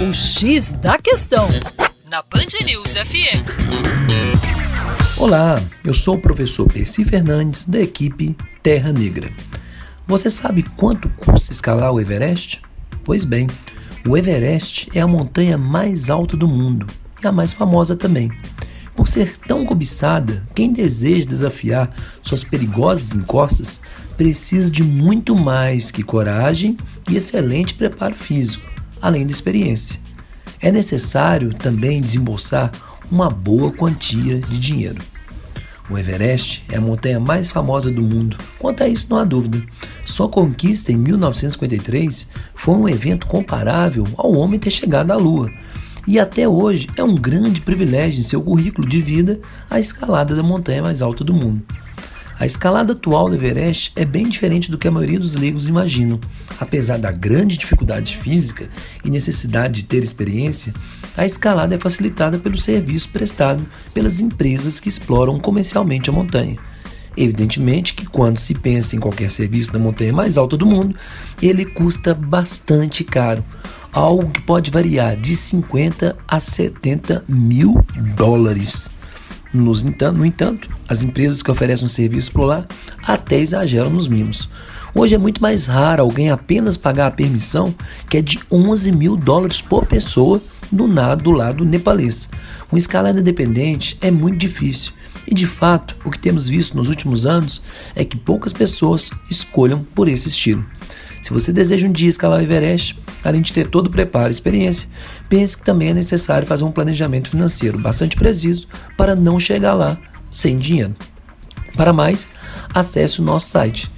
O X da Questão, na Band News FM. Olá, eu sou o professor Percy Fernandes, da equipe Terra Negra. Você sabe quanto custa escalar o Everest? Pois bem, o Everest é a montanha mais alta do mundo e a mais famosa também. Por ser tão cobiçada, quem deseja desafiar suas perigosas encostas precisa de muito mais que coragem e excelente preparo físico, além da experiência. É necessário também desembolsar uma boa quantia de dinheiro. O Everest é a montanha mais famosa do mundo, quanto a isso não há dúvida. Sua conquista em 1953 foi um evento comparável ao homem ter chegado à Lua, e até hoje é um grande privilégio em seu currículo de vida a escalada da montanha mais alta do mundo. A escalada atual do Everest é bem diferente do que a maioria dos leigos imaginam. Apesar da grande dificuldade física e necessidade de ter experiência, a escalada é facilitada pelo serviço prestado pelas empresas que exploram comercialmente a montanha. Evidentemente que quando se pensa em qualquer serviço da montanha mais alta do mundo, ele custa bastante caro, algo que pode variar de 50 a 70 mil dólares. Nos no entanto, as empresas que oferecem um serviço por lá até exageram nos mimos. Hoje é muito mais raro alguém apenas pagar a permissão, que é de 11 mil dólares por pessoa, do, nada, do lado nepalês. Uma escalada independente é muito difícil. E de fato, o que temos visto nos últimos anos é que poucas pessoas escolham por esse estilo. Se você deseja um dia escalar o Everest, além de ter todo o preparo e experiência, pense que também é necessário fazer um planejamento financeiro bastante preciso para não chegar lá sem dinheiro. Para mais, acesse o nosso site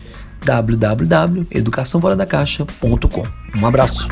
www.educaçãoforadacaixa.com. Um abraço.